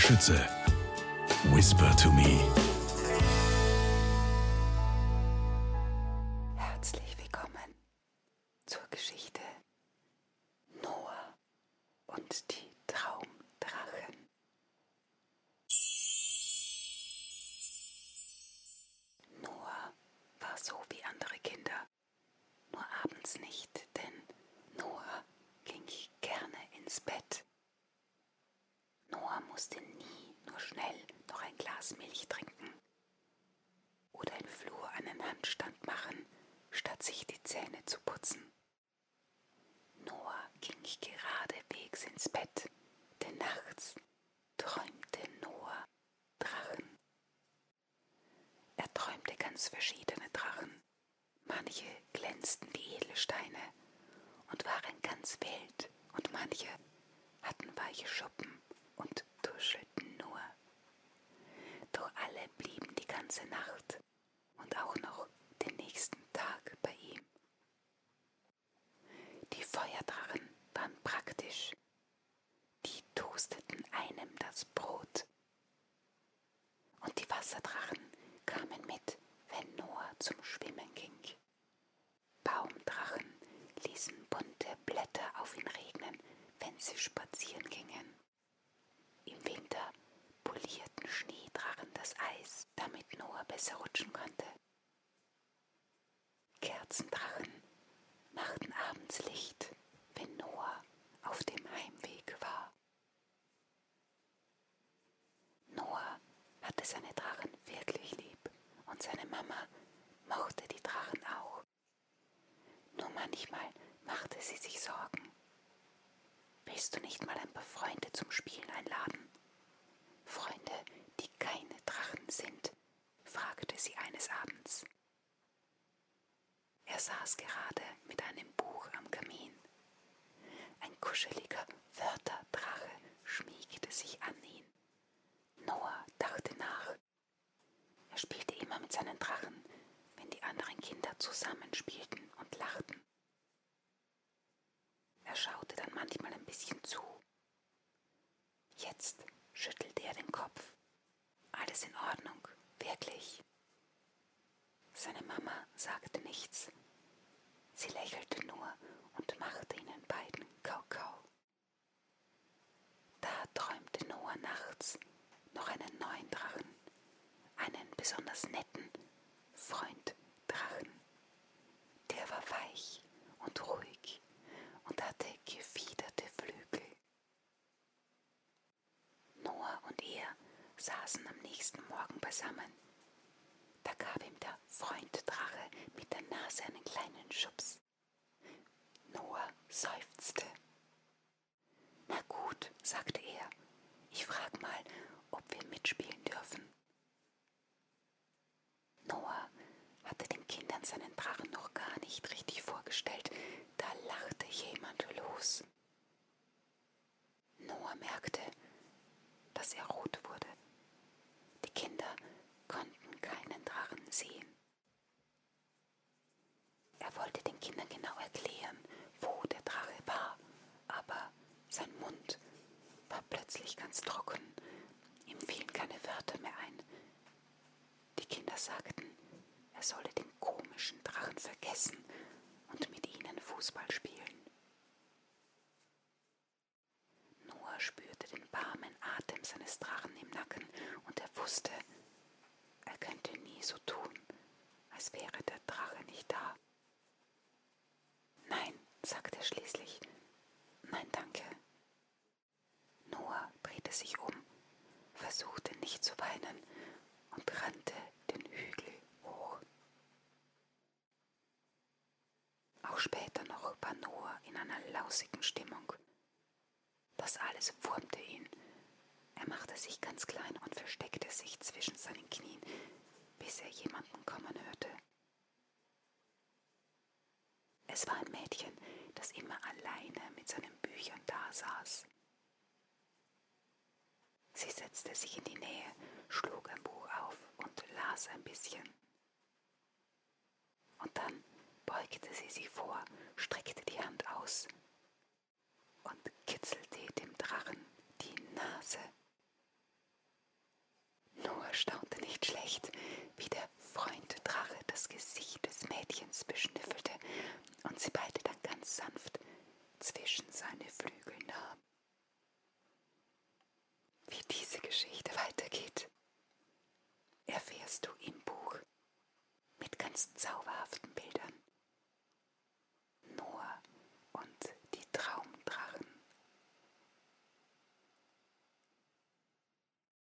Schütze. Whisper to me. Herzlich willkommen zur Geschichte Noah und die Traumdrachen. Noah war so wie andere Kinder, nur abends nicht, denn Noah ging gerne ins Bett. Musste nie nur schnell noch ein Glas Milch trinken oder im Flur einen Handstand machen, statt sich die Zähne zu putzen. Noah ging geradewegs ins Bett, denn nachts träumte Noah Drachen. Er träumte ganz verschiedene Drachen. Manche glänzten wie Edelsteine und waren ganz wild, und manche hatten weiche Schuppen und på slutten. Besser rutschen konnte. Kerzendrachen machten abends Licht, wenn Noah auf dem Heimweg war. Noah hatte seine Drachen wirklich lieb und seine Mama mochte die Drachen auch. Nur manchmal machte sie sich Sorgen. Willst du nicht mal ein paar Freunde zum Spielen einladen? Freunde, die keine Drachen sind, fragte sie eines Abends. Er saß gerade mit einem Buch am Kamin. Ein kuscheliger Wörterdrache schmiegte sich an ihn. Noah dachte nach. Er spielte immer mit seinen Drachen, wenn die anderen Kinder zusammenspielten und lachten. Er schaute dann manchmal ein bisschen zu. Jetzt schüttelte er den Kopf. Alles in Ordnung, wirklich. Mama sagte nichts. Sie lächelte nur und machte ihnen beiden Kakao. Da träumte Noah nachts noch einen neuen Drachen, einen besonders netten Freund Drachen. Der war weich und ruhig und hatte gefiederte Flügel. Noah und er saßen am nächsten Morgen beisammen. Da gab ihm der Freund Drache mit der Nase einen kleinen Schubs. Noah seufzte. Na gut, sagte er, ich frag mal, ob wir mitspielen dürfen. Noah hatte den Kindern seinen Drachen noch gar nicht richtig vorgestellt, da lachte jemand los. Noah merkte, er rot wurde. Die Kinder konnten keinen Drachen sehen. Er wollte den Kindern genau erklären, wo der Drache war, aber sein Mund war plötzlich ganz trocken. Ihm fielen keine Wörter mehr ein. Die Kinder sagten, er solle den komischen Drachen vergessen und mit ihnen Fußball spielen. Noah spürte den warmen Atem seines Drachen im Nacken und er wusste, er könnte nie so tun, als wäre der Drache nicht da. Nein, sagte er schließlich. Nein, danke. Noah drehte sich um, versuchte nicht zu weinen und rannte den Hügel hoch. Auch später noch war Noah in einer lausigen Stimmung. Das alles wurmte ihn. Er machte sich ganz klein und versteckte sich zwischen seinen Knien, bis er jemanden kommen hörte. Es war ein Mädchen, das immer alleine mit seinen Büchern da saß. Sie setzte sich in die Nähe, schlug ein Buch auf und las ein bisschen. Und dann beugte sie sich vor, streckte die Hand aus und kitzelte dem Drachen die Nase. Noah staunte nicht schlecht, wie der Freund Drache das Gesicht des Mädchens beschnüffelte und sie beide dann ganz sanft zwischen seine Flügel nahm. Wie diese Geschichte weitergeht, erfährst du im Buch mit ganz zauberhaften Bildern.